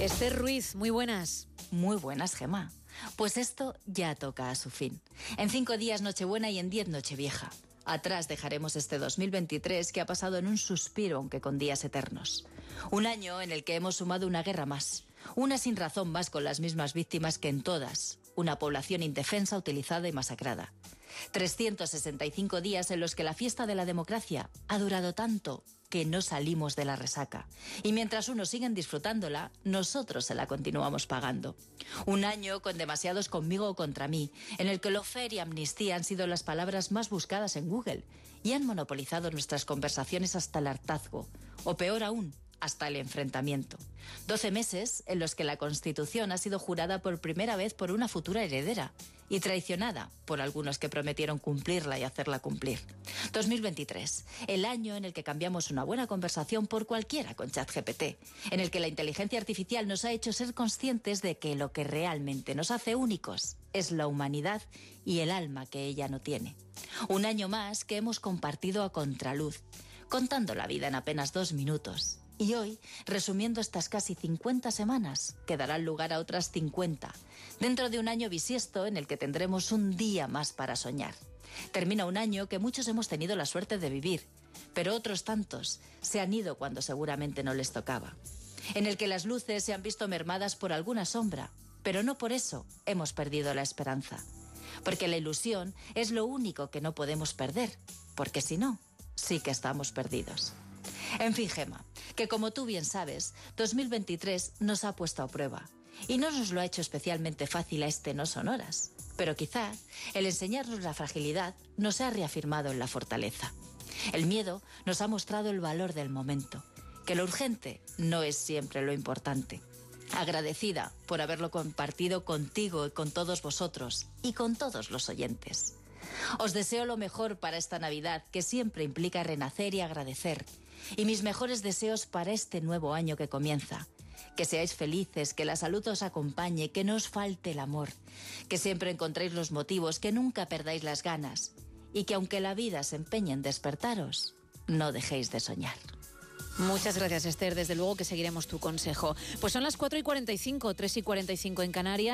Esther Ruiz, muy buenas. Muy buenas, Gema. Pues esto ya toca a su fin. En cinco días Nochebuena y en diez Nochevieja. Atrás dejaremos este 2023 que ha pasado en un suspiro, aunque con días eternos. Un año en el que hemos sumado una guerra más, una sin razón más con las mismas víctimas que en todas, una población indefensa utilizada y masacrada. 365 días en los que la fiesta de la democracia ha durado tanto que no salimos de la resaca. Y mientras unos siguen disfrutándola, nosotros se la continuamos pagando. Un año con demasiados conmigo o contra mí, en el que lofer y amnistía han sido las palabras más buscadas en Google y han monopolizado nuestras conversaciones hasta el hartazgo, o peor aún, hasta el enfrentamiento. Doce meses en los que la Constitución ha sido jurada por primera vez por una futura heredera y traicionada por algunos que prometieron cumplirla y hacerla cumplir. 2023, el año en el que cambiamos una buena conversación por cualquiera con ChatGPT, en el que la inteligencia artificial nos ha hecho ser conscientes de que lo que realmente nos hace únicos es la humanidad y el alma que ella no tiene. Un año más que hemos compartido a contraluz, contando la vida en apenas dos minutos y hoy, resumiendo estas casi 50 semanas, que darán lugar a otras 50, dentro de un año bisiesto en el que tendremos un día más para soñar. Termina un año que muchos hemos tenido la suerte de vivir, pero otros tantos se han ido cuando seguramente no les tocaba. En el que las luces se han visto mermadas por alguna sombra, pero no por eso hemos perdido la esperanza. Porque la ilusión es lo único que no podemos perder, porque si no, sí que estamos perdidos. En fin, Gema, que como tú bien sabes, 2023 nos ha puesto a prueba. Y no nos lo ha hecho especialmente fácil a este No Sonoras. Pero quizá el enseñarnos la fragilidad nos ha reafirmado en la fortaleza. El miedo nos ha mostrado el valor del momento, que lo urgente no es siempre lo importante. Agradecida por haberlo compartido contigo y con todos vosotros y con todos los oyentes. Os deseo lo mejor para esta Navidad, que siempre implica renacer y agradecer y mis mejores deseos para este nuevo año que comienza. Que seáis felices, que la salud os acompañe, que no os falte el amor, que siempre encontréis los motivos, que nunca perdáis las ganas y que aunque la vida se empeñe en despertaros, no dejéis de soñar. Muchas gracias, Esther. Desde luego que seguiremos tu consejo. Pues son las 4 y 45, 3 y 45 en Canarias.